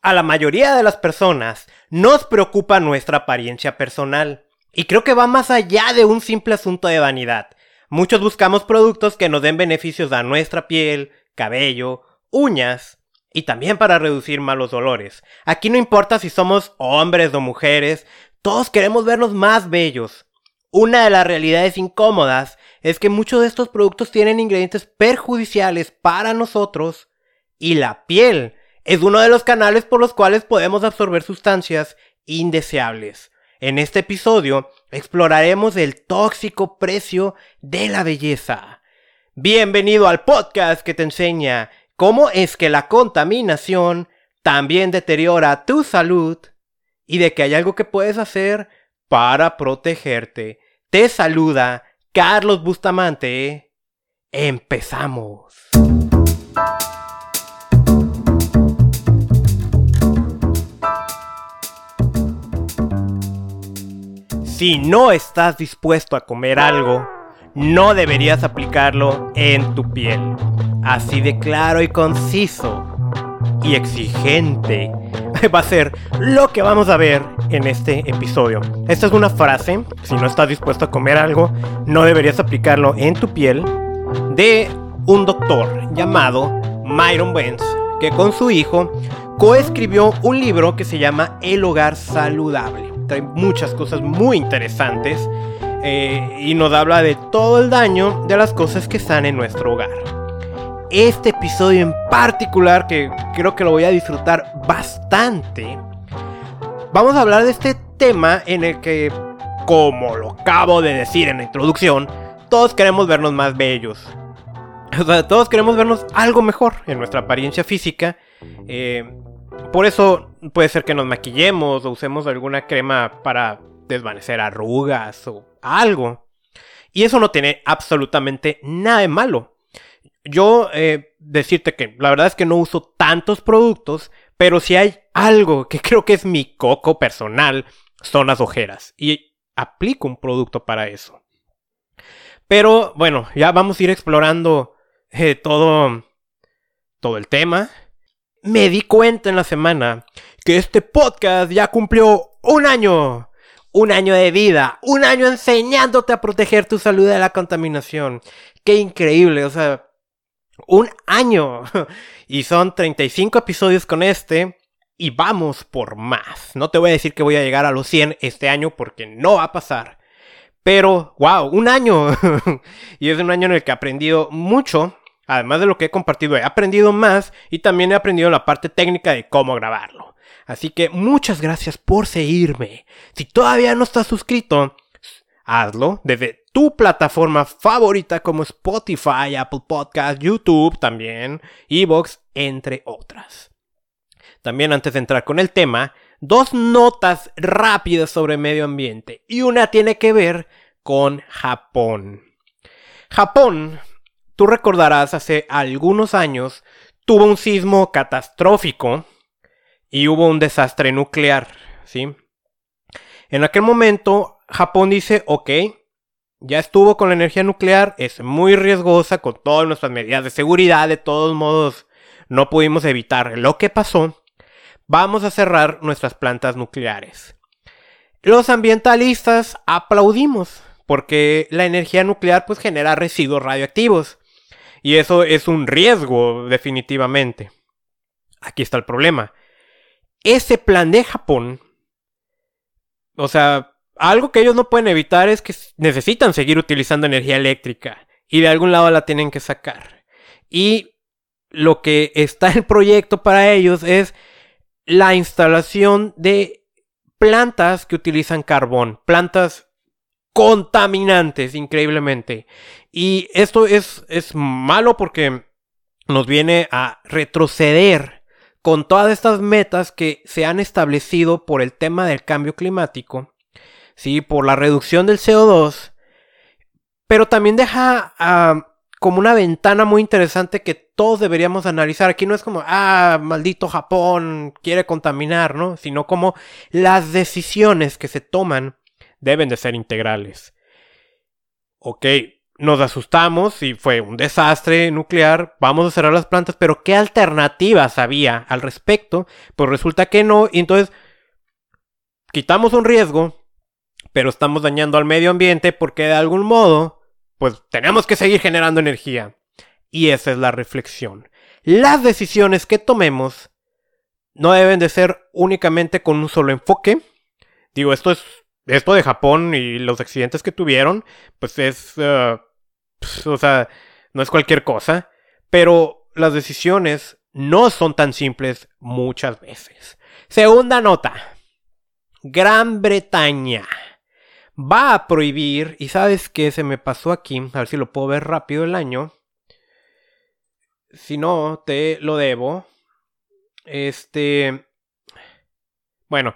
A la mayoría de las personas nos preocupa nuestra apariencia personal. Y creo que va más allá de un simple asunto de vanidad. Muchos buscamos productos que nos den beneficios a nuestra piel, cabello, uñas y también para reducir malos dolores. Aquí no importa si somos hombres o mujeres, todos queremos vernos más bellos. Una de las realidades incómodas es que muchos de estos productos tienen ingredientes perjudiciales para nosotros y la piel es uno de los canales por los cuales podemos absorber sustancias indeseables. En este episodio exploraremos el tóxico precio de la belleza. Bienvenido al podcast que te enseña cómo es que la contaminación también deteriora tu salud y de que hay algo que puedes hacer para protegerte. Te saluda Carlos Bustamante. Empezamos. Si no estás dispuesto a comer algo, no deberías aplicarlo en tu piel. Así de claro y conciso y exigente va a ser lo que vamos a ver en este episodio. Esta es una frase, si no estás dispuesto a comer algo, no deberías aplicarlo en tu piel, de un doctor llamado Myron Benz, que con su hijo coescribió un libro que se llama El hogar saludable trae muchas cosas muy interesantes eh, y nos habla de todo el daño de las cosas que están en nuestro hogar. Este episodio en particular, que creo que lo voy a disfrutar bastante, vamos a hablar de este tema en el que, como lo acabo de decir en la introducción, todos queremos vernos más bellos. O sea, todos queremos vernos algo mejor en nuestra apariencia física. Eh, por eso puede ser que nos maquillemos o usemos alguna crema para desvanecer arrugas o algo. Y eso no tiene absolutamente nada de malo. Yo eh, decirte que la verdad es que no uso tantos productos, pero si hay algo que creo que es mi coco personal, son las ojeras. Y aplico un producto para eso. Pero bueno, ya vamos a ir explorando eh, todo, todo el tema me di cuenta en la semana que este podcast ya cumplió un año. Un año de vida, un año enseñándote a proteger tu salud de la contaminación. Qué increíble, o sea, un año. Y son 35 episodios con este. Y vamos por más. No te voy a decir que voy a llegar a los 100 este año porque no va a pasar. Pero, wow, un año. y es un año en el que he aprendido mucho Además de lo que he compartido, he aprendido más y también he aprendido la parte técnica de cómo grabarlo. Así que muchas gracias por seguirme. Si todavía no estás suscrito, hazlo desde tu plataforma favorita como Spotify, Apple Podcast, YouTube también, Evox, entre otras. También antes de entrar con el tema, dos notas rápidas sobre medio ambiente y una tiene que ver con Japón. Japón Tú recordarás hace algunos años tuvo un sismo catastrófico y hubo un desastre nuclear, ¿sí? En aquel momento Japón dice, ok, ya estuvo con la energía nuclear, es muy riesgosa con todas nuestras medidas de seguridad, de todos modos no pudimos evitar lo que pasó, vamos a cerrar nuestras plantas nucleares. Los ambientalistas aplaudimos porque la energía nuclear pues genera residuos radioactivos y eso es un riesgo, definitivamente. Aquí está el problema. Ese plan de Japón, o sea, algo que ellos no pueden evitar es que necesitan seguir utilizando energía eléctrica y de algún lado la tienen que sacar. Y lo que está en el proyecto para ellos es la instalación de plantas que utilizan carbón, plantas contaminantes, increíblemente. Y esto es, es malo porque nos viene a retroceder con todas estas metas que se han establecido por el tema del cambio climático, ¿sí? por la reducción del CO2, pero también deja ah, como una ventana muy interesante que todos deberíamos analizar. Aquí no es como, ah, maldito Japón quiere contaminar, ¿no? Sino como las decisiones que se toman deben de ser integrales. Ok, nos asustamos y fue un desastre nuclear, vamos a cerrar las plantas, pero ¿qué alternativas había al respecto? Pues resulta que no, y entonces quitamos un riesgo, pero estamos dañando al medio ambiente porque de algún modo, pues tenemos que seguir generando energía. Y esa es la reflexión. Las decisiones que tomemos no deben de ser únicamente con un solo enfoque. Digo, esto es esto de Japón y los accidentes que tuvieron, pues es, pues, o sea, no es cualquier cosa. Pero las decisiones no son tan simples muchas veces. Segunda nota. Gran Bretaña va a prohibir, y sabes que se me pasó aquí, a ver si lo puedo ver rápido el año. Si no, te lo debo. Este... Bueno,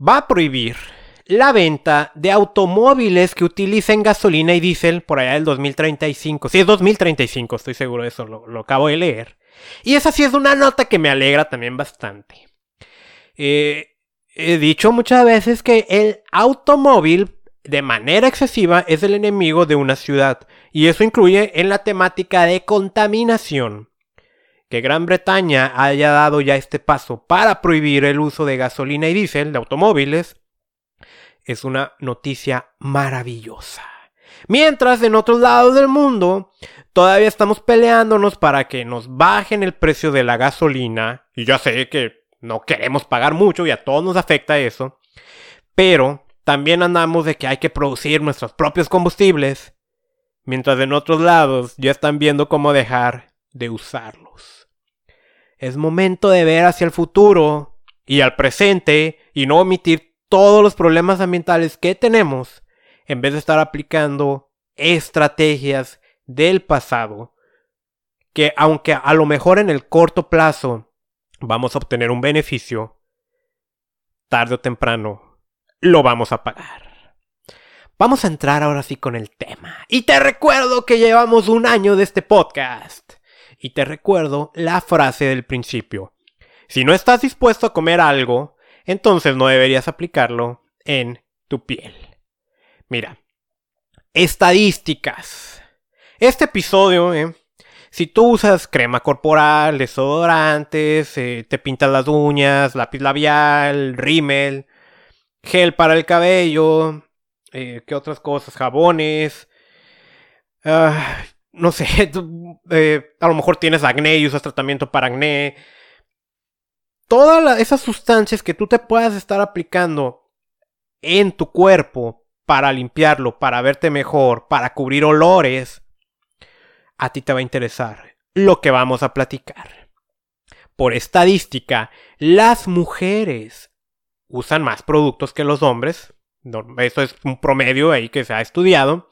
va a prohibir la venta de automóviles que utilicen gasolina y diésel por allá del 2035. Sí, es 2035, estoy seguro de eso, lo, lo acabo de leer. Y esa sí es una nota que me alegra también bastante. Eh, he dicho muchas veces que el automóvil de manera excesiva es el enemigo de una ciudad y eso incluye en la temática de contaminación. Que Gran Bretaña haya dado ya este paso para prohibir el uso de gasolina y diésel de automóviles es una noticia maravillosa. Mientras en otros lados del mundo todavía estamos peleándonos para que nos bajen el precio de la gasolina y ya sé que no queremos pagar mucho y a todos nos afecta eso. Pero también andamos de que hay que producir nuestros propios combustibles. Mientras en otros lados ya están viendo cómo dejar de usarlos. Es momento de ver hacia el futuro y al presente y no omitir todos los problemas ambientales que tenemos en vez de estar aplicando estrategias del pasado que aunque a lo mejor en el corto plazo vamos a obtener un beneficio, tarde o temprano lo vamos a pagar. Vamos a entrar ahora sí con el tema. Y te recuerdo que llevamos un año de este podcast. Y te recuerdo la frase del principio. Si no estás dispuesto a comer algo, entonces no deberías aplicarlo en tu piel. Mira, estadísticas. Este episodio, eh, si tú usas crema corporal, desodorantes, eh, te pintas las uñas, lápiz labial, rímel, gel para el cabello, eh, ¿qué otras cosas? Jabones. Ah, no sé, eh, a lo mejor tienes acné y usas tratamiento para acné. Todas esas sustancias que tú te puedas estar aplicando en tu cuerpo para limpiarlo, para verte mejor, para cubrir olores, a ti te va a interesar lo que vamos a platicar. Por estadística, las mujeres usan más productos que los hombres. Eso es un promedio ahí que se ha estudiado.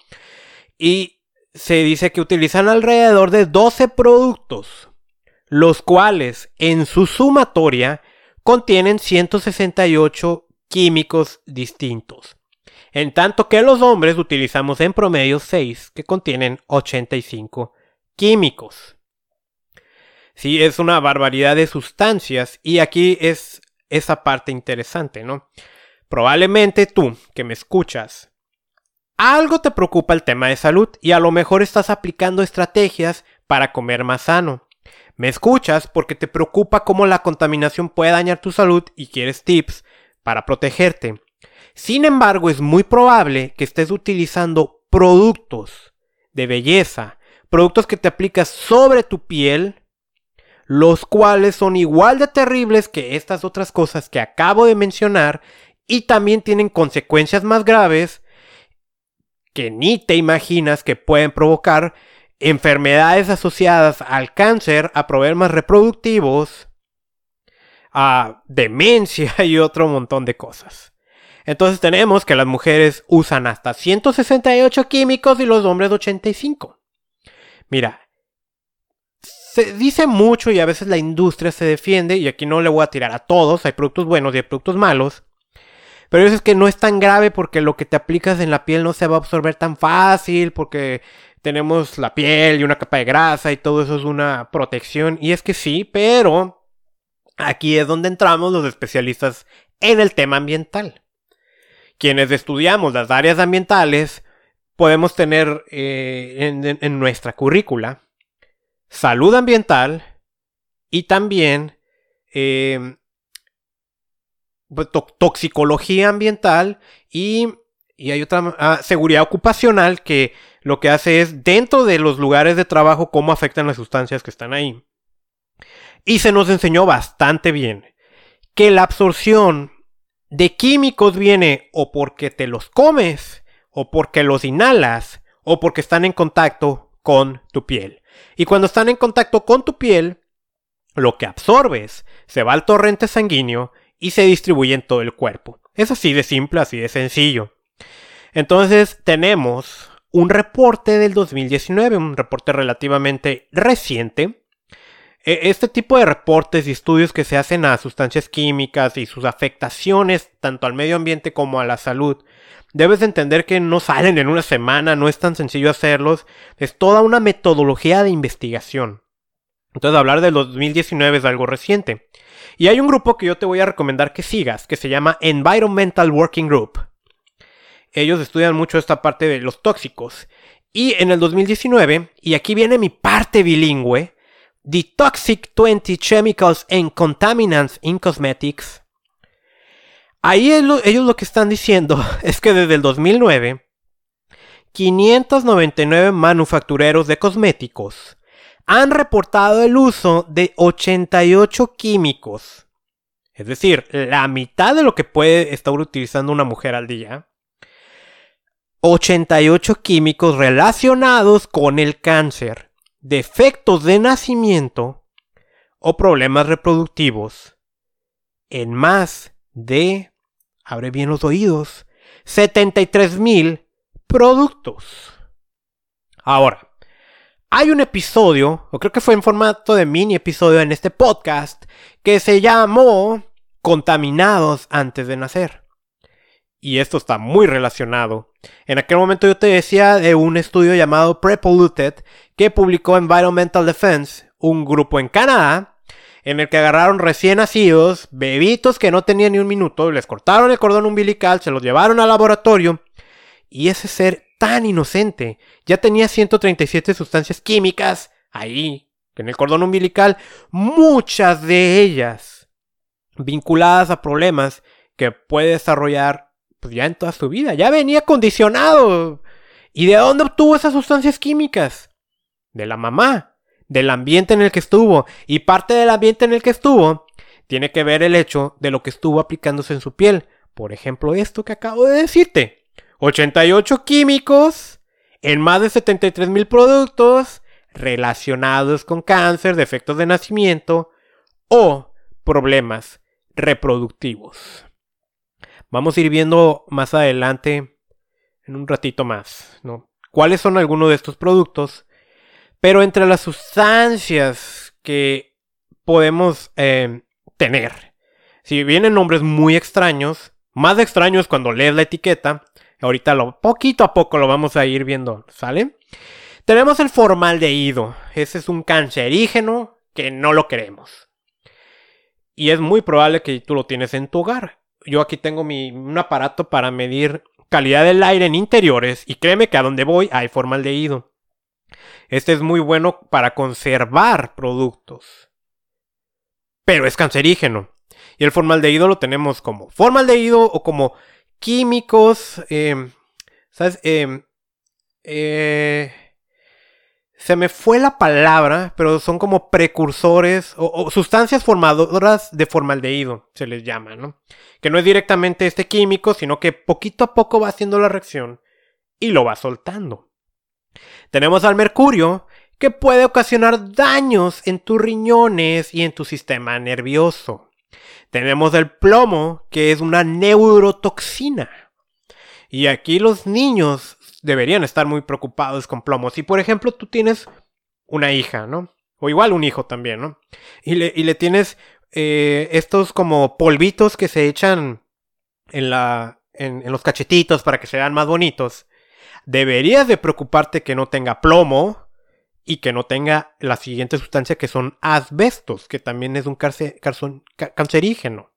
Y se dice que utilizan alrededor de 12 productos, los cuales en su sumatoria contienen 168 químicos distintos. En tanto que los hombres utilizamos en promedio 6 que contienen 85 químicos. Sí, es una barbaridad de sustancias y aquí es esa parte interesante, ¿no? Probablemente tú, que me escuchas, algo te preocupa el tema de salud y a lo mejor estás aplicando estrategias para comer más sano. Me escuchas porque te preocupa cómo la contaminación puede dañar tu salud y quieres tips para protegerte. Sin embargo, es muy probable que estés utilizando productos de belleza, productos que te aplicas sobre tu piel, los cuales son igual de terribles que estas otras cosas que acabo de mencionar y también tienen consecuencias más graves que ni te imaginas que pueden provocar enfermedades asociadas al cáncer, a problemas reproductivos, a demencia y otro montón de cosas. Entonces tenemos que las mujeres usan hasta 168 químicos y los hombres 85. Mira, se dice mucho y a veces la industria se defiende, y aquí no le voy a tirar a todos, hay productos buenos y hay productos malos. Pero eso es que no es tan grave porque lo que te aplicas en la piel no se va a absorber tan fácil, porque tenemos la piel y una capa de grasa y todo eso es una protección. Y es que sí, pero aquí es donde entramos los especialistas en el tema ambiental quienes estudiamos las áreas ambientales, podemos tener eh, en, nuestra currícula salud ambiental y también eh, pues, toxicología ambiental y, hay otra ah, seguridad ocupacional que lo que hace es dentro de los lugares de trabajo cómo afectan las sustancias que están ahí. Y se nos enseñó bastante bien que la absorción de químicos viene o porque te los comes, o porque los inhalas, o porque están en contacto con tu piel. Y cuando están en contacto con tu piel, lo que absorbes se va al torrente sanguíneo y se distribuye en todo el cuerpo. Es así de simple, así de sencillo. Entonces tenemos un reporte del 2019, un reporte relativamente reciente. E, este tipo de reportes y estudios que se hacen a sustancias químicas y sus afectaciones tanto al medio ambiente como a la salud, debes entender que no salen en una semana, no es tan sencillo hacerlos, es toda una metodología de investigación. Entonces hablar del 2019 es algo reciente. Y hay un grupo que yo te voy a recomendar que sigas, que se llama Environmental Working Group. Ellos estudian mucho esta parte de los tóxicos. Y en el 2019, y aquí viene mi parte bilingüe, The Toxic 20 Chemicals and Contaminants in Cosmetics. Ahí ellos lo que están diciendo es que desde el 2009, 599 manufactureros de cosméticos han reportado el uso de 88 químicos. Es decir, la mitad de lo que puede estar utilizando una mujer al día. 88 químicos relacionados con el cáncer, defectos de nacimiento o problemas reproductivos en más de, abre bien los oídos, 73 mil productos. Ahora, hay un episodio, o creo que fue en formato de mini episodio en este podcast, que se llamó Contaminados antes de nacer. Y esto está muy relacionado. En aquel momento yo te decía de un estudio llamado Prepolluted que publicó Environmental Defense, un grupo en Canadá, en el que agarraron recién nacidos, bebitos que no tenían ni un minuto, les cortaron el cordón umbilical, se los llevaron al laboratorio y ese ser tan inocente ya tenía 137 sustancias químicas ahí, en el cordón umbilical, muchas de ellas vinculadas a problemas que puede desarrollar pues ya en toda su vida. Ya venía condicionado. ¿Y de dónde obtuvo esas sustancias químicas? De la mamá, del ambiente en el que estuvo. Y parte del ambiente en el que estuvo tiene que ver el hecho de lo que estuvo aplicándose en su piel. Por ejemplo, esto que acabo de decirte. 88 químicos en más de 73 mil productos relacionados con cáncer, defectos de nacimiento o problemas reproductivos. Vamos a ir viendo más adelante, en un ratito más, ¿no? ¿Cuáles son algunos de estos productos? Pero entre las sustancias que podemos eh, tener, si vienen nombres muy extraños, más extraños cuando lees la etiqueta, Ahorita lo, poquito a poco lo vamos a ir viendo, ¿sale? Tenemos el formaldehído. Ese es un cancerígeno que no lo queremos. Y es muy probable que tú lo tienes en tu hogar. Yo aquí tengo mi, un aparato para medir calidad del aire en interiores y créeme que a donde voy hay formaldehído. Este es muy bueno para conservar productos. Pero es cancerígeno. Y el formaldehído lo tenemos como formaldehído o como químicos, em, ¿sabes? Em, eh, se me fue la palabra, pero son como precursores o, sustancias formadoras de formaldehído, se les llama, ¿no? Que no es directamente este químico, sino que poquito a poco va haciendo la reacción y lo va soltando. Tenemos al mercurio, que puede ocasionar daños en tus riñones y en tu sistema nervioso. Tenemos el plomo, que es una neurotoxina. Y aquí los niños deberían estar muy preocupados con plomo. Si, por ejemplo, tú tienes una hija, ¿no? O igual un hijo también, ¿no? Y le, tienes eh, estos como polvitos que se echan en, la, en, en los cachetitos para que se vean más bonitos. Deberías de preocuparte que no tenga plomo y que no tenga la siguiente sustancia que son asbestos, que también es un cancerígeno.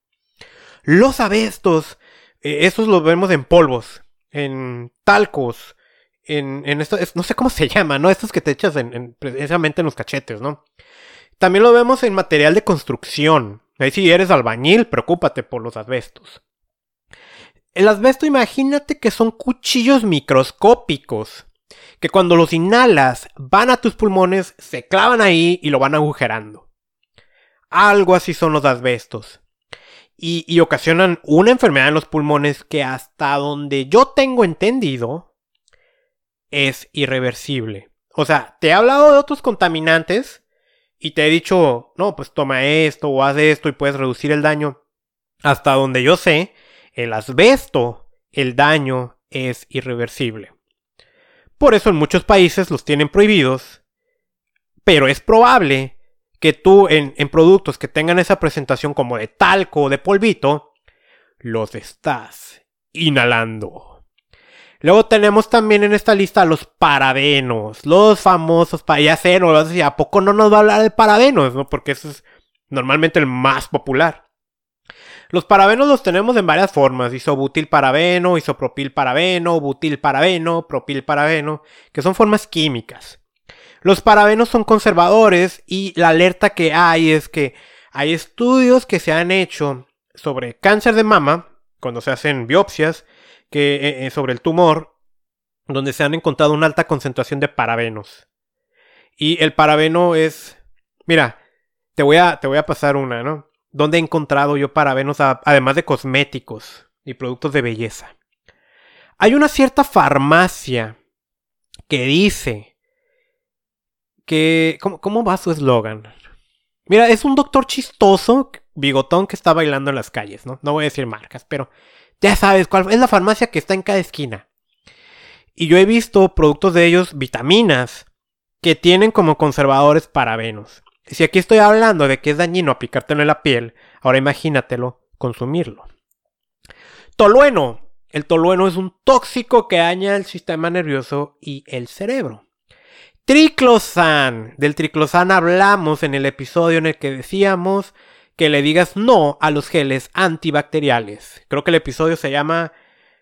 Los asbestos, eh, esos los vemos en polvos, en talcos, en, en esto, no sé cómo se llama, ¿no? Estos que te echas en, precisamente en los cachetes, ¿no? También lo vemos en material de construcción. Ahí si eres albañil, preocúpate por los asbestos. El asbesto, imagínate que son cuchillos microscópicos que cuando los inhalas van a tus pulmones, se clavan ahí y lo van agujerando. Algo así son los asbestos. Y, y, ocasionan una enfermedad en los pulmones que hasta donde yo tengo entendido es irreversible. O sea, te he hablado de otros contaminantes y te he dicho, no, pues toma esto o haz esto y puedes reducir el daño. Hasta donde yo sé, el asbesto, el daño es irreversible. Por eso en muchos países los tienen prohibidos, pero es probable que tú en, productos que tengan esa presentación como de talco o de polvito, los estás inhalando. Luego tenemos también en esta lista los parabenos, los famosos, ya sé, no, ¿a poco no nos va a hablar de parabenos? ¿no? Porque eso es normalmente el más popular. Los parabenos los tenemos en varias formas, isobutil parabeno, isopropil parabeno, butil parabeno, propil parabeno, que son formas químicas. Los parabenos son conservadores y la alerta que hay es que hay estudios que se han hecho sobre cáncer de mama, cuando se hacen biopsias, que, eh, eh, sobre el tumor, donde se han encontrado una alta concentración de parabenos. Y el parabeno es, mira, te voy a, te voy a pasar una, ¿no? donde he encontrado yo parabenos además de cosméticos y productos de belleza. Hay una cierta farmacia que dice que... ¿Cómo, va su eslogan? Mira, es un doctor chistoso, bigotón que está bailando en las calles, ¿no? No voy a decir marcas, pero ya sabes cuál es la farmacia que está en cada esquina. Y yo he visto productos de ellos, vitaminas, que tienen como conservadores parabenos. Si aquí estoy hablando de que es dañino aplicártelo en la piel, ahora imagínatelo consumirlo. Tolueno. El tolueno es un tóxico que daña el sistema nervioso y el cerebro. Triclosan. Del triclosan hablamos en el episodio en el que decíamos que le digas no a los geles antibacteriales. Creo que el episodio se llama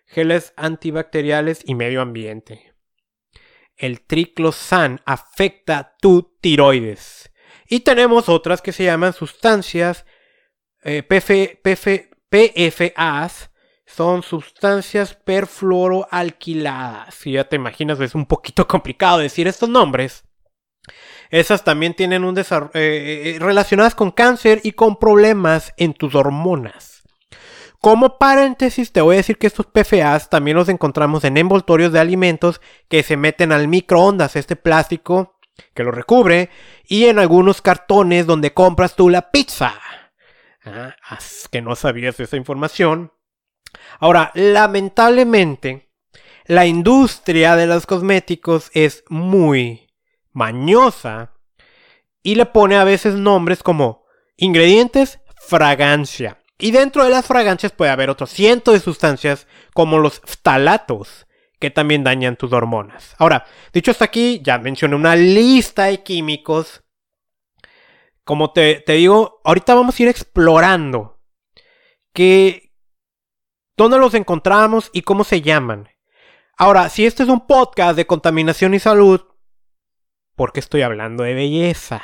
geles antibacteriales y medio ambiente. El triclosan afecta tu tiroides. Y tenemos otras que se llaman sustancias eh, PFAs, son sustancias perfluoroalquiladas. Si ya te imaginas, es un poquito complicado decir estos nombres. Esas también tienen un desarrollo eh, eh, relacionadas con cáncer y con problemas en tus hormonas. Como paréntesis, te voy a decir que estos PFAs también los encontramos en envoltorios de alimentos que se meten al microondas. Este plástico que lo recubre, y en algunos cartones donde compras tú la pizza. Ah, que no sabías esa información. Ahora, lamentablemente, la industria de los cosméticos es muy mañosa y le pone a veces nombres como ingredientes fragancia. Y dentro de las fragancias puede haber otros cientos de sustancias como los phtalatos, que también dañan tus hormonas. Ahora, dicho hasta aquí, ya mencioné una lista de químicos. Como te, digo, ahorita vamos a ir explorando que, dónde los encontramos y cómo se llaman. Ahora, si este es un podcast de contaminación y salud, ¿por qué estoy hablando de belleza?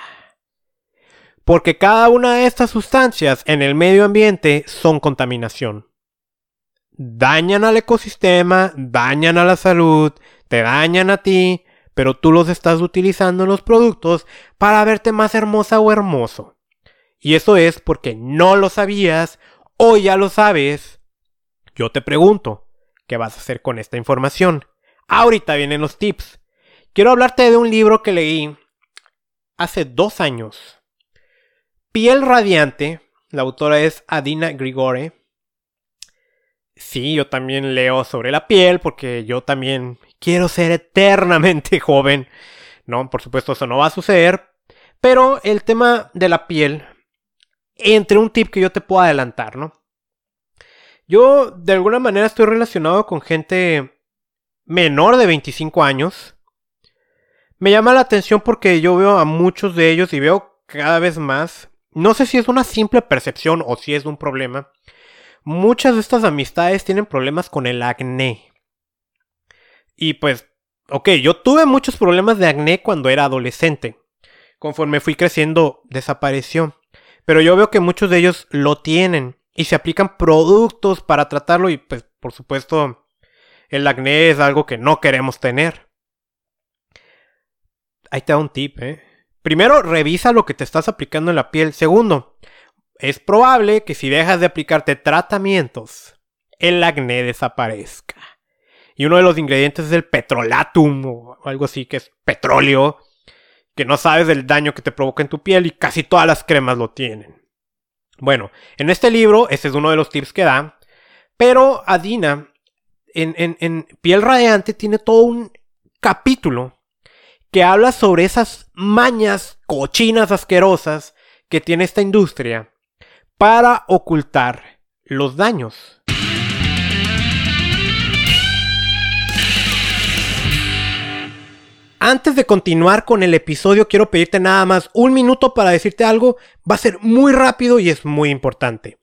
Porque cada una de estas sustancias en el medio ambiente son contaminación dañan al ecosistema, dañan a la salud, te dañan a ti, pero tú los estás utilizando en los productos para verte más hermosa o hermoso. Y eso es porque no lo sabías o ya lo sabes. Yo te pregunto, ¿qué vas a hacer con esta información? Ahorita vienen los tips. Quiero hablarte de un libro que leí hace dos años. Piel Radiante, la autora es Adina Grigore. Sí, yo también leo sobre la piel porque yo también quiero ser eternamente joven. No, por supuesto eso no va a suceder. Pero el tema de la piel, entre un tip que yo te puedo adelantar, ¿no? Yo de alguna manera estoy relacionado con gente menor de 25 años. Me llama la atención porque yo veo a muchos de ellos y veo cada vez más. No sé si es una simple percepción o si es un problema Muchas de estas amistades tienen problemas con el acné. Y pues, ok, yo tuve muchos problemas de acné cuando era adolescente. Conforme fui creciendo, desapareció. Pero yo veo que muchos de ellos lo tienen y se aplican productos para tratarlo y pues por supuesto el acné es algo que no queremos tener. Ahí te da un tip, ¿eh? Primero, revisa lo que te estás aplicando en la piel. Segundo, es probable que si dejas de aplicarte tratamientos, el acné desaparezca. Y uno de los ingredientes es el petrolatum o algo así que es petróleo, que no sabes del daño que te provoca en tu piel y casi todas las cremas lo tienen. Bueno, en este libro, ese es uno de los tips que da, pero Adina en, en, en Piel Radiante tiene todo un capítulo que habla sobre esas mañas cochinas asquerosas que tiene esta industria para ocultar los daños. Antes de continuar con el episodio, quiero pedirte nada más un minuto para decirte algo. Va a ser muy rápido y es muy importante.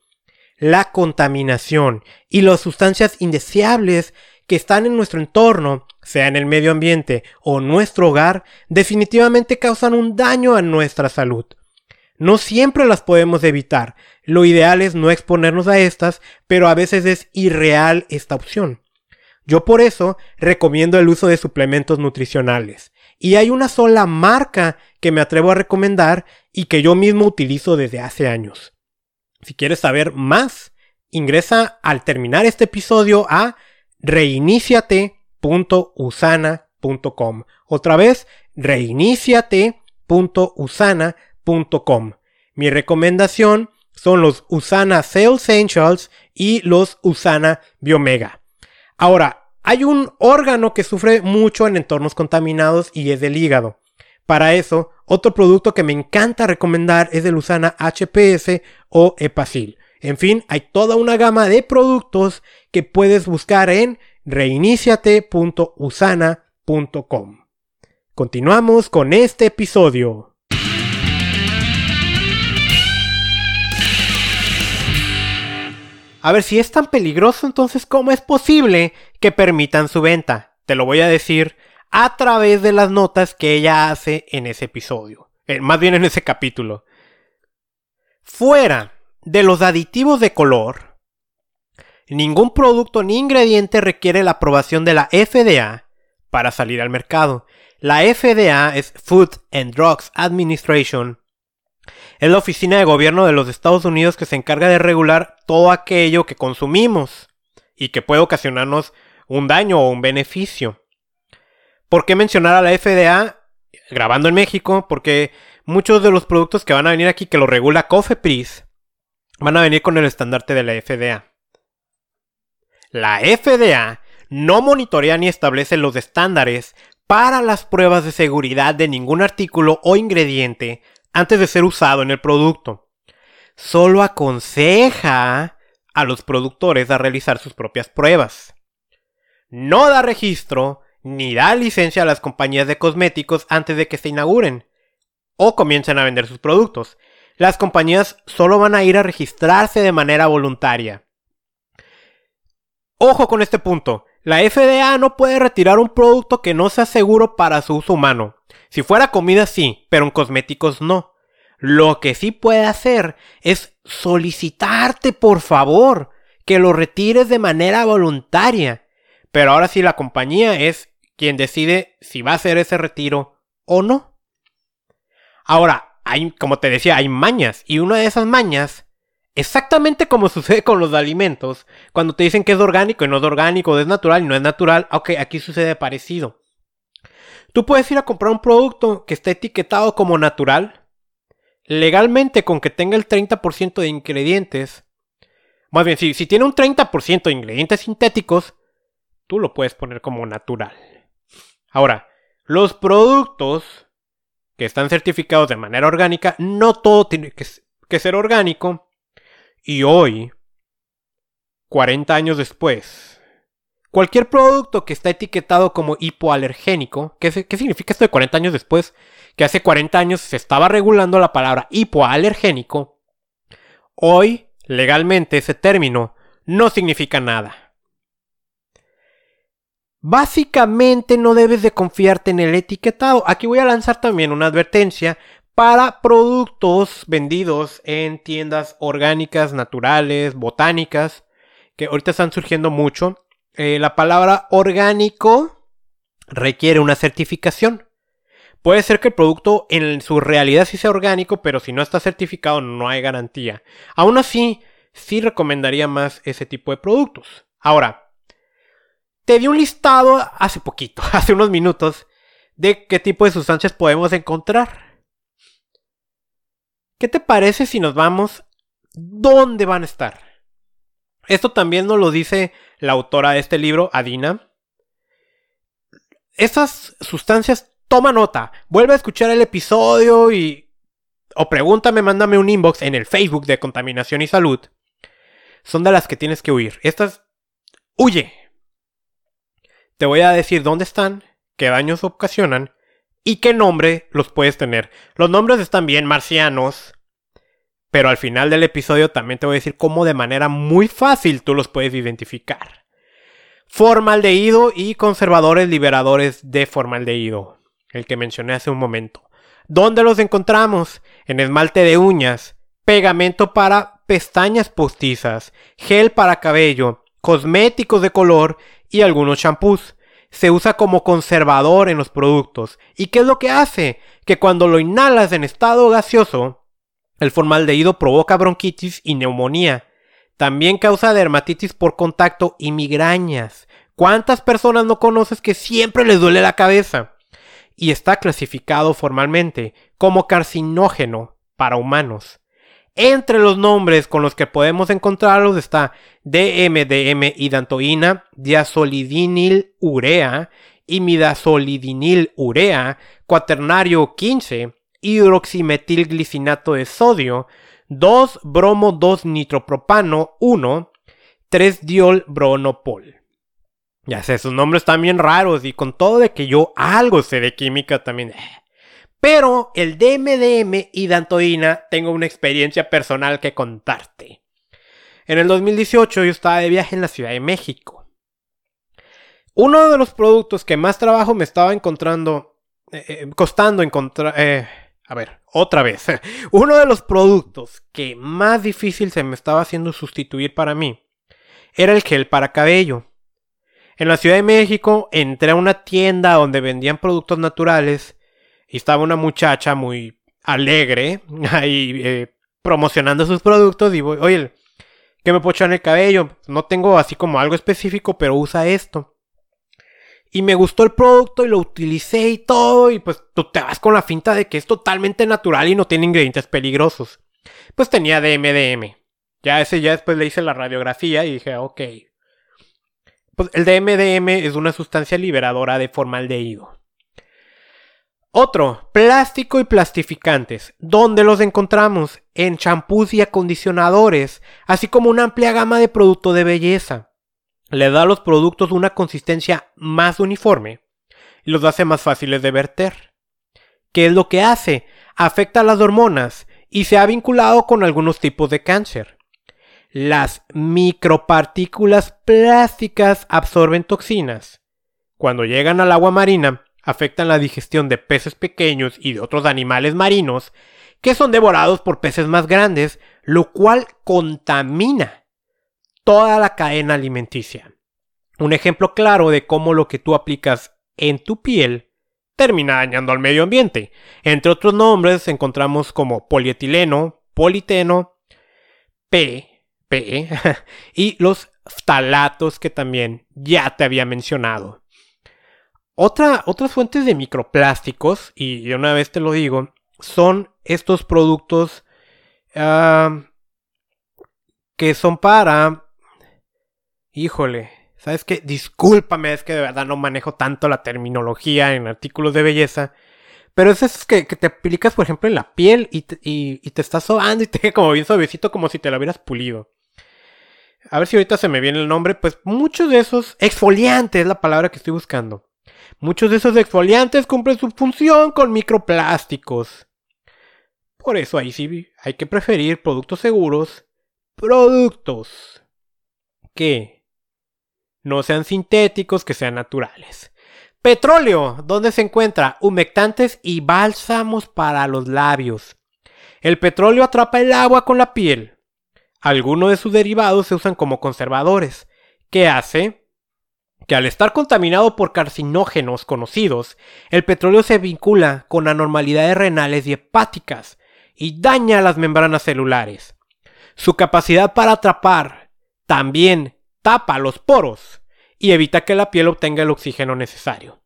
La contaminación y las sustancias indeseables que están en nuestro entorno, sea en el medio ambiente o nuestro hogar, definitivamente causan un daño a nuestra salud. No siempre las podemos evitar. Lo ideal es no exponernos a estas, pero a veces es irreal esta opción. Yo por eso recomiendo el uso de suplementos nutricionales. Y hay una sola marca que me atrevo a recomendar y que yo mismo utilizo desde hace años. Si quieres saber más, ingresa al terminar este episodio a reiniciate.usana.com. Otra vez, reiniciate.usana.com. Mi recomendación son los Usana Cell Essentials y los Usana Biomega. Ahora, hay un órgano que sufre mucho en entornos contaminados y es el hígado. Para eso, otro producto que me encanta recomendar es el Usana HPS o Epacil. En fin, hay toda una gama de productos que puedes buscar en reiniciate.usana.com. Continuamos con este episodio. A ver, si es tan peligroso, entonces ¿cómo es posible que permitan su venta? Te lo voy a decir a través de las notas que ella hace en ese episodio. Eh, más bien en ese capítulo. Fuera de los aditivos de color, ningún producto ni ingrediente requiere la aprobación de la FDA para salir al mercado. La FDA es Food and Drugs Administration es la oficina de gobierno de los Estados Unidos que se encarga de regular todo aquello que consumimos y que puede ocasionarnos un daño o un beneficio. ¿Por qué mencionar a la FDA grabando en México? Porque muchos de los productos que van a venir aquí que lo regula Cofepris van a venir con el estandarte de la FDA. La FDA no monitorea ni establece los estándares para las pruebas de seguridad de ningún artículo o ingrediente antes de ser usado en el producto. Solo aconseja a los productores a realizar sus propias pruebas. No da registro ni da licencia a las compañías de cosméticos antes de que se inauguren o comiencen a vender sus productos. Las compañías solo van a ir a registrarse de manera voluntaria. Ojo con este punto. La FDA no puede retirar un producto que no sea seguro para su uso humano. Si fuera comida sí, pero en cosméticos no. Lo que sí puede hacer es solicitarte por favor que lo retires de manera voluntaria. Pero ahora sí la compañía es quien decide si va a hacer ese retiro o no. Ahora, hay, como te decía, hay mañas. Y una de esas mañas, exactamente como sucede con los alimentos, cuando te dicen que es orgánico y no es orgánico, es natural y no es natural, ok, aquí sucede parecido. Tú puedes ir a comprar un producto que esté etiquetado como natural, legalmente con que tenga el 30% de ingredientes. Más bien, si, si tiene un 30% de ingredientes sintéticos, tú lo puedes poner como natural. Ahora, los productos que están certificados de manera orgánica, no todo tiene que, ser orgánico. Y hoy, 40 años después, Cualquier producto que está etiquetado como hipoalergénico, ¿qué, significa esto de 40 años después? Que hace 40 años se estaba regulando la palabra hipoalergénico. Hoy, legalmente, ese término no significa nada. Básicamente no debes de confiarte en el etiquetado. Aquí voy a lanzar también una advertencia para productos vendidos en tiendas orgánicas, naturales, botánicas, que ahorita están surgiendo mucho. Eh, la palabra orgánico requiere una certificación. Puede ser que el producto en su realidad sí sea orgánico, pero si no está certificado no hay garantía. Aún así, sí recomendaría más ese tipo de productos. Ahora, te di un listado hace poquito, hace unos minutos, de qué tipo de sustancias podemos encontrar. ¿Qué te parece si nos vamos? ¿Dónde van a estar? Esto también nos lo dice la autora de este libro, Adina. Esas sustancias, toma nota. Vuelve a escuchar el episodio y... O pregúntame, mándame un inbox en el Facebook de Contaminación y Salud. Son de las que tienes que huir. Estas... Huye. Te voy a decir dónde están, qué daños ocasionan y qué nombre los puedes tener. Los nombres están bien marcianos, pero al final del episodio también te voy a decir cómo de manera muy fácil tú los puedes identificar. Formaldehído y conservadores liberadores de formaldehído, el que mencioné hace un momento. ¿Dónde los encontramos? En esmalte de uñas, pegamento para pestañas postizas, gel para cabello, cosméticos de color y algunos champús. Se usa como conservador en los productos. ¿Y qué es lo que hace? Que cuando lo inhalas en estado gaseoso, el formaldehído provoca bronquitis y neumonía. También causa dermatitis por contacto y migrañas. ¿Cuántas personas no conoces que siempre les duele la cabeza? Y está clasificado formalmente como carcinógeno para humanos. Entre los nombres con los que podemos encontrarlos está DMDM hidantoína, diazolidinil urea, imidazolidinil urea, cuaternario 15, hidroximetilglicinato de sodio, 2-bromo-2-nitropropano 1, 3-diol-bronopol. Ya sé, sus nombres están bien raros y con todo de que yo algo sé de química también. Eh, pero el DMDM y Dantoína tengo una experiencia personal que contarte. En el 2018 yo estaba de viaje en la Ciudad de México. Uno de los productos que más trabajo me estaba encontrando, eh, eh, costando encontrar... Eh, a ver, otra vez. Uno de los productos que más difícil se me estaba haciendo sustituir para mí era el gel para cabello. En la Ciudad de México entré a una tienda donde vendían productos naturales y estaba una muchacha muy alegre ahí eh, promocionando sus productos y voy, oye, ¿qué me puedo en el cabello? No tengo así como algo específico, pero usa esto. Y me gustó el producto y lo utilicé y todo. Y pues tú te vas con la finta de que es totalmente natural y no tiene ingredientes peligrosos. Pues tenía DMDM. Ya ese ya después le hice la radiografía y dije, ok. Pues el DMDM es una sustancia liberadora de formaldehído. Otro, plástico y plastificantes. ¿Dónde los encontramos? En champús y acondicionadores, así como una amplia gama de productos de belleza. Le da a los productos una consistencia más uniforme y los hace más fáciles de verter. ¿Qué es lo que hace? Afecta a las hormonas y se ha vinculado con algunos tipos de cáncer. Las micropartículas plásticas absorben toxinas. Cuando llegan al agua marina, afectan la digestión de peces pequeños y de otros animales marinos que son devorados por peces más grandes, lo cual contamina toda la cadena alimenticia. Un ejemplo claro de cómo lo que tú aplicas en tu piel termina dañando al medio ambiente. Entre otros nombres encontramos como polietileno, politeno, P, P y losftalatos que también ya te había mencionado. Otra, otras fuentes de microplásticos, y una vez te lo digo, son estos productos que son para... Híjole, ¿sabes qué? Discúlpame, es que de verdad no manejo tanto la terminología en artículos de belleza. Pero es eso que, te aplicas, por ejemplo, en la piel y te, y, y te estás sobando y te queda como bien suavecito, como si te lo hubieras pulido. A ver si ahorita se me viene el nombre. Pues muchos de esos. Exfoliante es la palabra que estoy buscando. Muchos de esos exfoliantes cumplen su función con microplásticos. Por eso ahí sí hay que preferir productos seguros, productos que no sean sintéticos, que sean naturales. Petróleo, donde se encuentra humectantes y bálsamos para los labios. El petróleo atrapa el agua con la piel. Algunos de sus derivados se usan como conservadores, ¿Qué hace que al estar contaminado por carcinógenos conocidos, el petróleo se vincula con anormalidades renales y hepáticas y daña las membranas celulares. Su capacidad para atrapar también tapa los poros y evita que la piel obtenga el oxígeno necesario.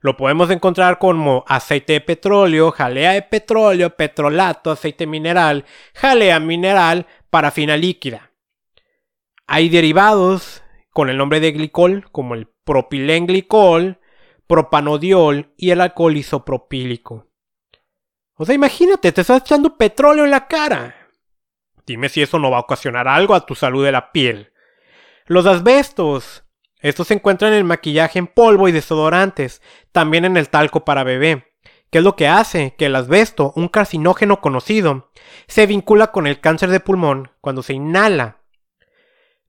Lo podemos encontrar como aceite de petróleo, jalea de petróleo, petrolato, aceite mineral, jalea mineral, parafina líquida. Hay derivados con el nombre de glicol, como el propilenglicol, propanodiol y el alcohol isopropílico. O sea, imagínate, te estás echando petróleo en la cara. Dime si eso no va a ocasionar algo a tu salud de la piel. Los asbestos. Estos se encuentran en el maquillaje en polvo y desodorantes, también en el talco para bebé. ¿Qué es lo que hace? Que el asbesto, un carcinógeno conocido, se vincula con el cáncer de pulmón cuando se inhala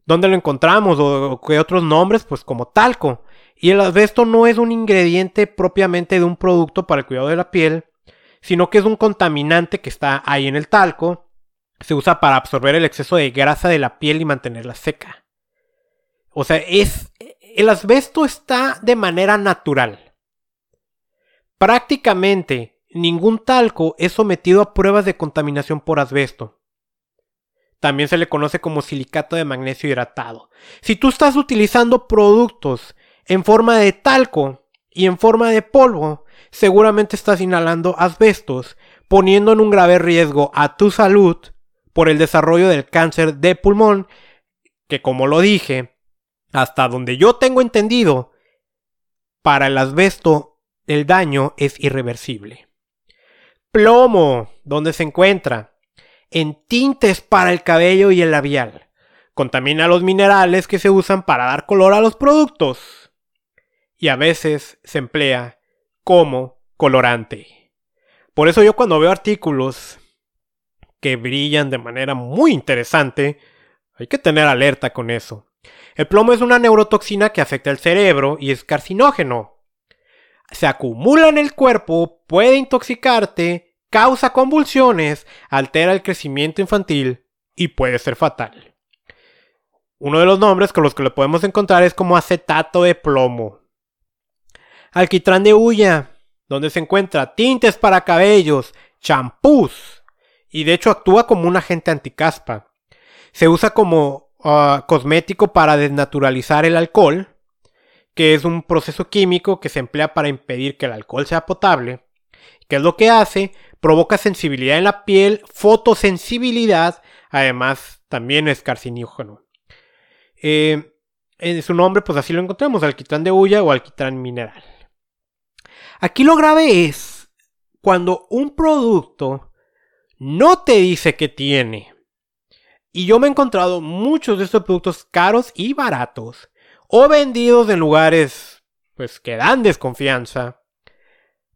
¿Dónde lo encontramos? ¿O qué otros nombres? Pues como talco. Y el asbesto no es un ingrediente propiamente de un producto para el cuidado de la piel, sino que es un contaminante que está ahí en el talco. Se usa para absorber el exceso de grasa de la piel y mantenerla seca. O sea, es el asbesto está de manera natural. Prácticamente ningún talco es sometido a pruebas de contaminación por asbesto. También se le conoce como silicato de magnesio hidratado. Si tú estás utilizando productos en forma de talco y en forma de polvo, seguramente estás inhalando asbestos, poniendo en un grave riesgo a tu salud por el desarrollo del cáncer de pulmón, que como lo dije, hasta donde yo tengo entendido, para el asbesto el daño es irreversible. Plomo, ¿dónde se encuentra? En tintes para el cabello y el labial. Contamina los minerales que se usan para dar color a los productos. Y a veces se emplea como colorante. Por eso yo cuando veo artículos que brillan de manera muy interesante, hay que tener alerta con eso. El plomo es una neurotoxina que afecta el cerebro y es carcinógeno. Se acumula en el cuerpo, puede intoxicarte causa convulsiones, altera el crecimiento infantil y puede ser fatal. Uno de los nombres con los que lo podemos encontrar es como acetato de plomo. Alquitrán de huya, donde se encuentra tintes para cabellos, champús, y de hecho actúa como un agente anticaspa. Se usa como ah, cosmético para desnaturalizar el alcohol, que es un proceso químico que se emplea para impedir que el alcohol sea potable. ¿Qué es lo que hace? Provoca sensibilidad en la piel, fotosensibilidad, además también es carcinógeno. Eh, en su nombre, pues así lo encontramos, alquitrán de hulla o alquitrán mineral. Aquí lo grave es cuando un producto no te dice que tiene. Y yo me he encontrado muchos de estos productos caros y baratos, o vendidos en lugares pues que dan desconfianza,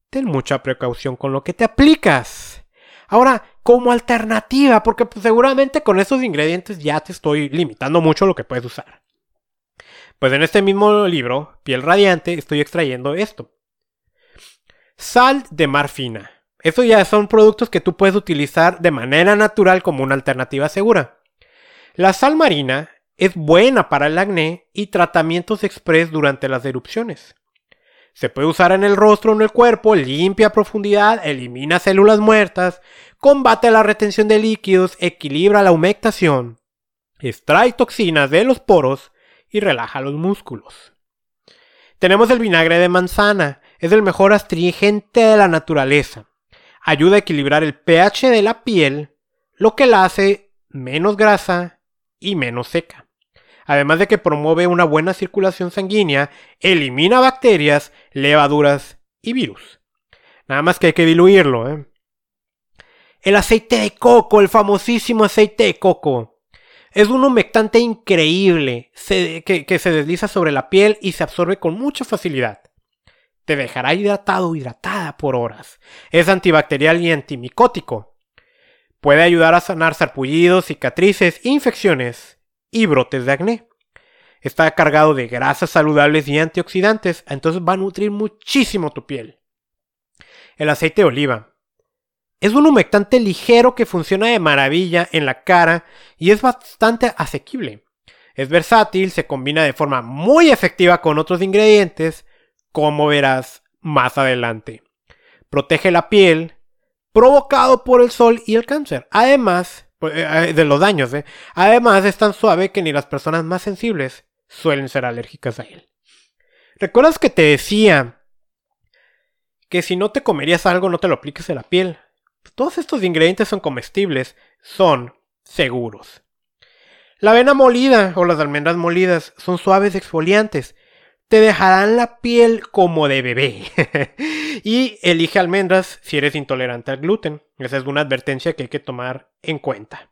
ten mucha precaución con lo que te aplicas. Ahora, como alternativa, porque pues, seguramente con esos ingredientes ya te estoy limitando mucho lo que puedes usar. Pues en este mismo libro, Piel Radiante, estoy extrayendo esto. Sal de mar fina. Ya son productos que tú puedes utilizar de manera natural como una alternativa segura. La sal marina es buena para el acné y tratamientos express durante las erupciones. Se puede usar en el rostro o en el cuerpo, limpia a profundidad, elimina células muertas, combate la retención de líquidos, equilibra la humectación, extrae toxinas de los poros y relaja los músculos. Tenemos el vinagre de manzana, es el mejor astringente de la naturaleza. Ayuda a equilibrar el pH de la piel, lo que la hace menos grasa y menos seca además de que promueve una buena circulación sanguínea, elimina bacterias, levaduras y virus. Nada más que hay que diluirlo. ¿eh? El aceite de coco, el famosísimo aceite de coco. Es un humectante increíble que, se desliza sobre la piel y se absorbe con mucha facilidad. Te dejará hidratado o hidratada por horas. Es antibacterial y antimicótico. Puede ayudar a sanar sarpullidos, cicatrices, infecciones y brotes de acné. está cargado de grasas saludables y antioxidantes, entonces va a nutrir muchísimo tu piel. El aceite de oliva. Es un humectante ligero que funciona de maravilla en la cara y es bastante asequible. Es versátil, se combina de forma muy efectiva con otros ingredientes, como verás más adelante. Protege la piel, provocado por el sol y el cáncer. Además, de los daños, ¿eh? Además, es tan suave que ni las personas más sensibles suelen ser alérgicas a él. ¿Recuerdas que te decía que si no te comerías algo no te lo apliques en la piel? Todos estos ingredientes son comestibles, son seguros. La avena molida o las almendras molidas son suaves exfoliantes. Te dejarán la piel como de bebé. y elige almendras si eres intolerante al gluten. Esa es una advertencia que hay que tomar en cuenta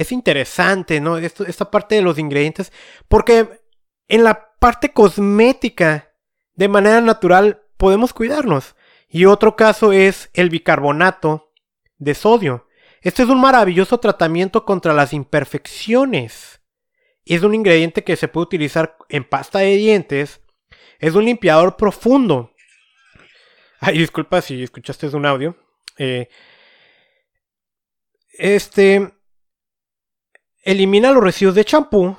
es interesante, ¿no? esta parte de los ingredientes, porque en la parte cosmética, de manera natural, podemos cuidarnos. Y otro caso es el bicarbonato de sodio. Este es un maravilloso tratamiento contra las imperfecciones. Es un ingrediente que se puede utilizar en pasta de dientes. Es un limpiador profundo. Ay, disculpa si escuchaste un audio. Eh, este Elimina los residuos de champú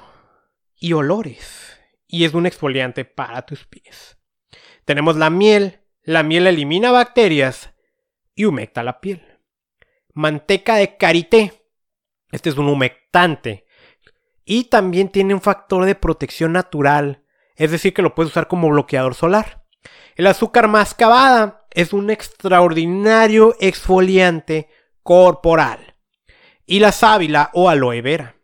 y olores. Y es un exfoliante para tus pies. Tenemos la miel. La miel elimina bacterias y humecta la piel. Manteca de karité. Este es un humectante. Y también tiene un factor de protección natural. Es decir, que lo puedes usar como bloqueador solar. El azúcar mascabada es un extraordinario exfoliante corporal y la sábila o aloe vera.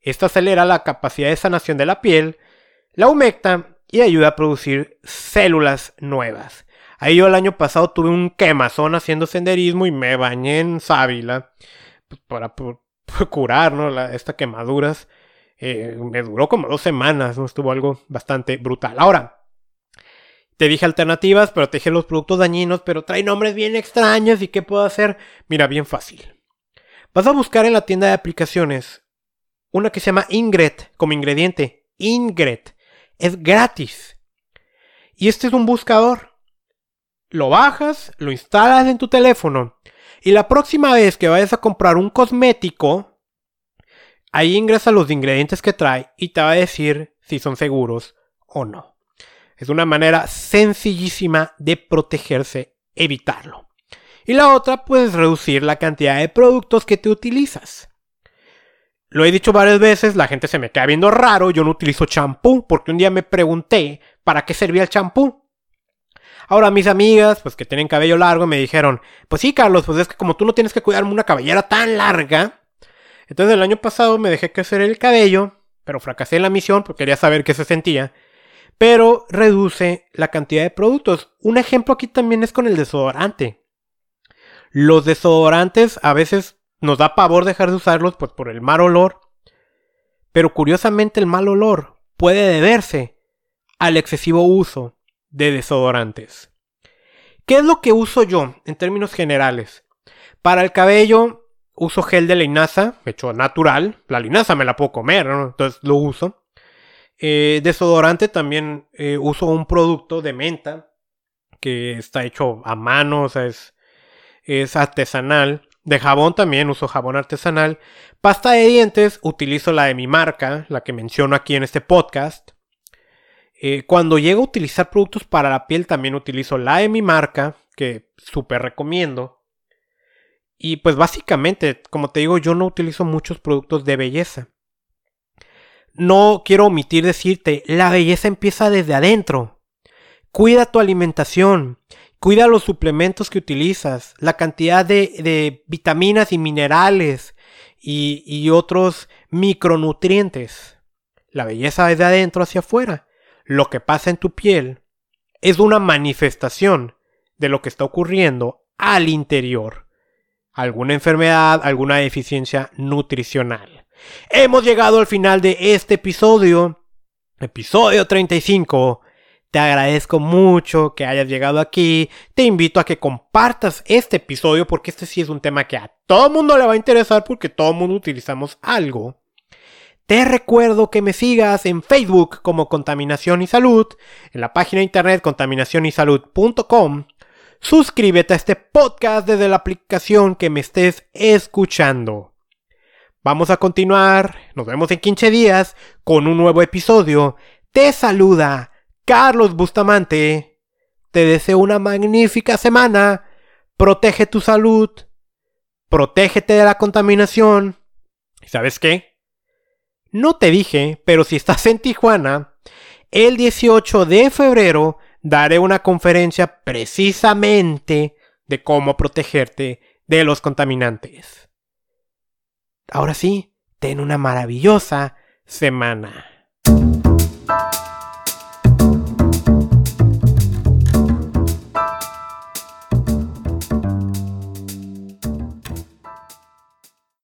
Esto acelera la capacidad de sanación de la piel, la humecta y ayuda a producir células nuevas. Ahí yo el año pasado tuve un quemazón haciendo senderismo y me bañé en sábila pues, para, curar ¿no? estas quemaduras. Eh, me duró como dos semanas, ¿no? estuvo algo bastante brutal. Ahora, te dije alternativas, pero te dije los productos dañinos, pero trae nombres bien extraños y qué puedo hacer. Mira, bien fácil. Vas a buscar en la tienda de aplicaciones una que se llama Ingret como ingrediente. Ingret. Es gratis. Y este es un buscador. Lo bajas, lo instalas en tu teléfono. Y la próxima vez que vayas a comprar un cosmético, ahí ingresa los ingredientes que trae y te va a decir si son seguros o no. Es una manera sencillísima de protegerse, evitarlo. Y la otra, pues reducir la cantidad de productos que te utilizas. Lo he dicho varias veces, la gente se me queda viendo raro, yo no utilizo champú, porque un día me pregunté para qué servía el champú. Ahora mis amigas, pues que tienen cabello largo, me dijeron, pues sí, Carlos, pues es que como tú no tienes que cuidarme una cabellera tan larga, entonces el año pasado me dejé crecer el cabello, pero fracasé en la misión porque quería saber qué se sentía. Pero reduce la cantidad de productos. Un ejemplo aquí también es con el desodorante. Los desodorantes a veces nos da pavor dejar de usarlos pues por el mal olor. Pero curiosamente el mal olor puede deberse al excesivo uso de desodorantes. ¿Qué es lo que uso yo en términos generales? Para el cabello uso gel de linaza, hecho natural. La linaza me la puedo comer, entonces lo uso. Eh, desodorante también eh, uso un producto de menta que está hecho a mano, o sea, es es artesanal. De jabón también uso jabón artesanal. Pasta de dientes utilizo la de mi marca, la que menciono aquí en este podcast. Eh, cuando llego a utilizar productos para la piel también utilizo la de mi marca, que súper recomiendo. Y pues básicamente, como te digo, yo no utilizo muchos productos de belleza. No quiero omitir decirte, la belleza empieza desde adentro. Cuida tu alimentación, Cuida los suplementos que utilizas, la cantidad de, vitaminas y minerales y, otros micronutrientes. La belleza es de adentro hacia afuera. Lo que pasa en tu piel es una manifestación de lo que está ocurriendo al interior. Alguna enfermedad, alguna deficiencia nutricional. Hemos llegado al final de este episodio, episodio 35 te agradezco mucho que hayas llegado aquí. Te invito a que compartas este episodio porque este sí es un tema que a todo mundo le va a interesar porque todo mundo utilizamos algo. Te recuerdo que me sigas en Facebook como Contaminación y Salud, en la página de internet contaminacionysalud.com. Suscríbete a este podcast desde la aplicación que me estés escuchando. Vamos a continuar, nos vemos en 15 días con un nuevo episodio. Te saluda Carlos Bustamante. Te deseo una magnífica semana. Protege tu salud. Protégete de la contaminación. ¿Sabes qué? No te dije, pero si estás en Tijuana, el 18 de febrero daré una conferencia precisamente de cómo protegerte de los contaminantes. Ahora sí, ten una maravillosa semana.